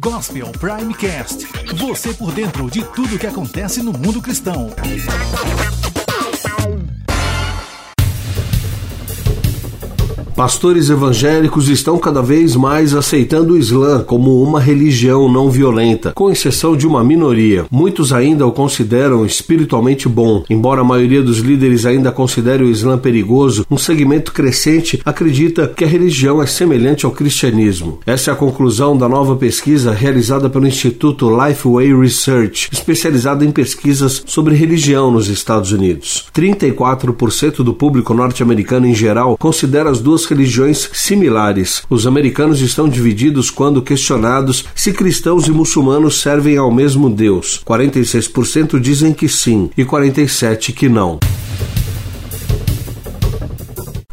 Gospel Primecast. Você por dentro de tudo que acontece no mundo cristão. Pastores evangélicos estão cada vez mais aceitando o Islã como uma religião não violenta, com exceção de uma minoria. Muitos ainda o consideram espiritualmente bom. Embora a maioria dos líderes ainda considere o Islã perigoso, um segmento crescente acredita que a religião é semelhante ao cristianismo. Essa é a conclusão da nova pesquisa realizada pelo Instituto Lifeway Research, especializado em pesquisas sobre religião nos Estados Unidos. 34% do público norte-americano em geral considera as duas religiões similares. Os americanos estão divididos quando questionados se cristãos e muçulmanos servem ao mesmo Deus. 46% dizem que sim e 47% que não.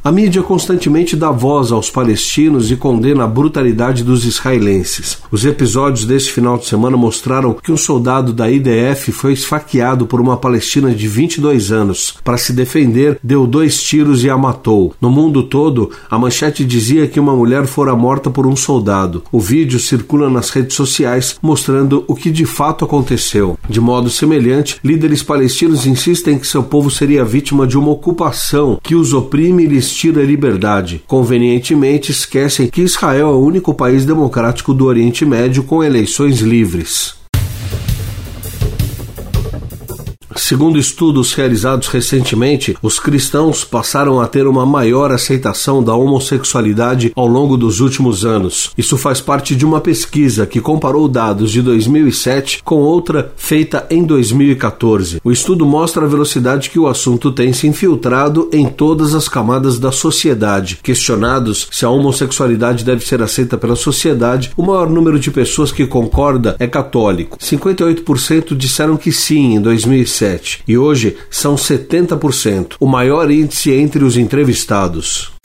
A mídia constantemente dá voz aos palestinos e condena a brutalidade dos israelenses. Os episódios deste final de semana mostraram que um soldado da IDF foi esfaqueado por uma palestina de 22 anos. Para se defender, deu dois tiros e a matou. No mundo todo, a manchete dizia que uma mulher fora morta por um soldado. O vídeo circula nas redes sociais mostrando o que de fato aconteceu. De modo semelhante, líderes palestinos insistem que seu povo seria vítima de uma ocupação que os oprime e lhes tira a liberdade. Convenientemente esquecem que Israel é o único país democrático do Oriente Médio com eleições livres. Segundo estudos realizados recentemente, os cristãos passaram a ter uma maior aceitação da homossexualidade ao longo dos últimos anos. Isso faz parte de uma pesquisa que comparou dados de 2007 com outra feita em 2014. O estudo mostra a velocidade que o assunto tem se infiltrado em todas as camadas da sociedade. Questionados se a homossexualidade deve ser aceita pela sociedade, o maior número de pessoas que concorda é católico. 58% disseram que sim em 2007 e hoje são 70%, o maior índice entre os entrevistados.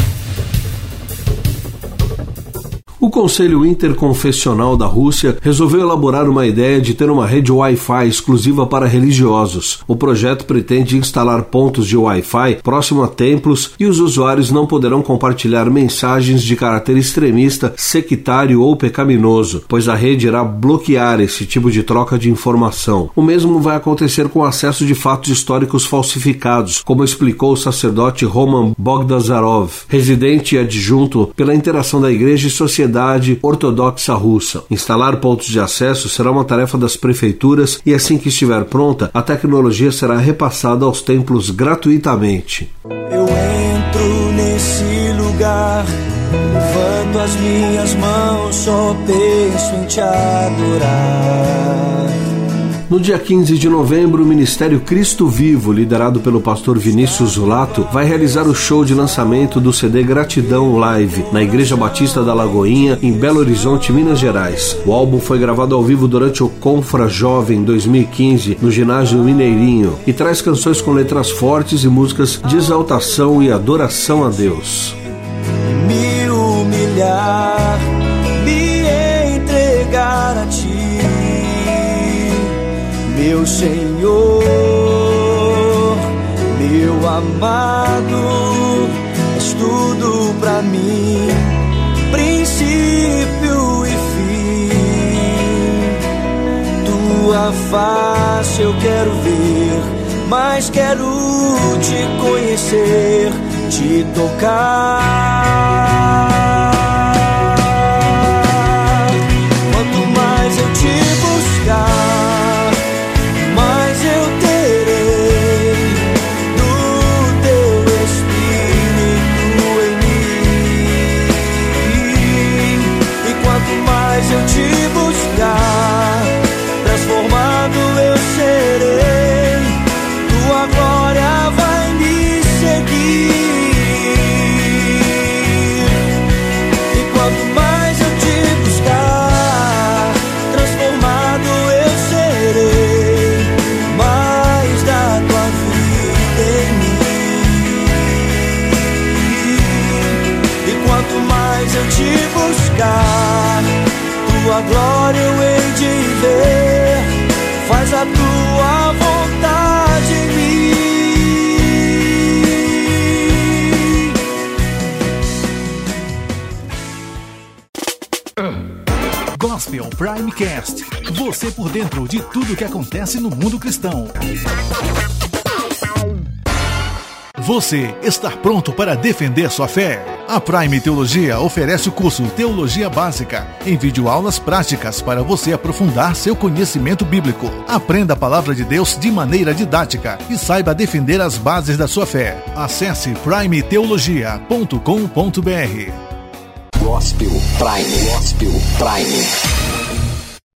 Conselho Interconfessional da Rússia resolveu elaborar uma ideia de ter uma rede Wi-Fi exclusiva para religiosos. O projeto pretende instalar pontos de Wi-Fi próximo a templos e os usuários não poderão compartilhar mensagens de caráter extremista, sectário ou pecaminoso, pois a rede irá bloquear esse tipo de troca de informação. O mesmo vai acontecer com o acesso de fatos históricos falsificados, como explicou o sacerdote Roman Bogdazarov, residente e adjunto pela interação da igreja e sociedade Sociedade Ortodoxa Russa. Instalar pontos de acesso será uma tarefa das prefeituras e assim que estiver pronta, a tecnologia será repassada aos templos gratuitamente. Eu entro nesse lugar, levanto as minhas mãos, só penso em te adorar. No dia 15 de novembro, o Ministério Cristo Vivo, liderado pelo pastor Vinícius Zulato, vai realizar o show de lançamento do CD Gratidão Live na Igreja Batista da Lagoinha, em Belo Horizonte, Minas Gerais. O álbum foi gravado ao vivo durante o Confra Jovem 2015 no ginásio Mineirinho e traz canções com letras fortes e músicas de exaltação e adoração a Deus. Me humilhar, meu Senhor, meu amado, és tudo para mim, princípio e fim. Tua face eu quero ver, mas quero te conhecer, te tocar. Tua glória eu hei de ver. Faz a tua vontade em mim. Gospel Primecast. Você por dentro de tudo que acontece no mundo cristão. Você está pronto para defender sua fé? A Prime Teologia oferece o curso Teologia Básica, em videoaulas práticas para você aprofundar seu conhecimento bíblico. Aprenda a palavra de Deus de maneira didática e saiba defender as bases da sua fé. Acesse primeteologia.com.br. Gospel Prime. Gospel Prime.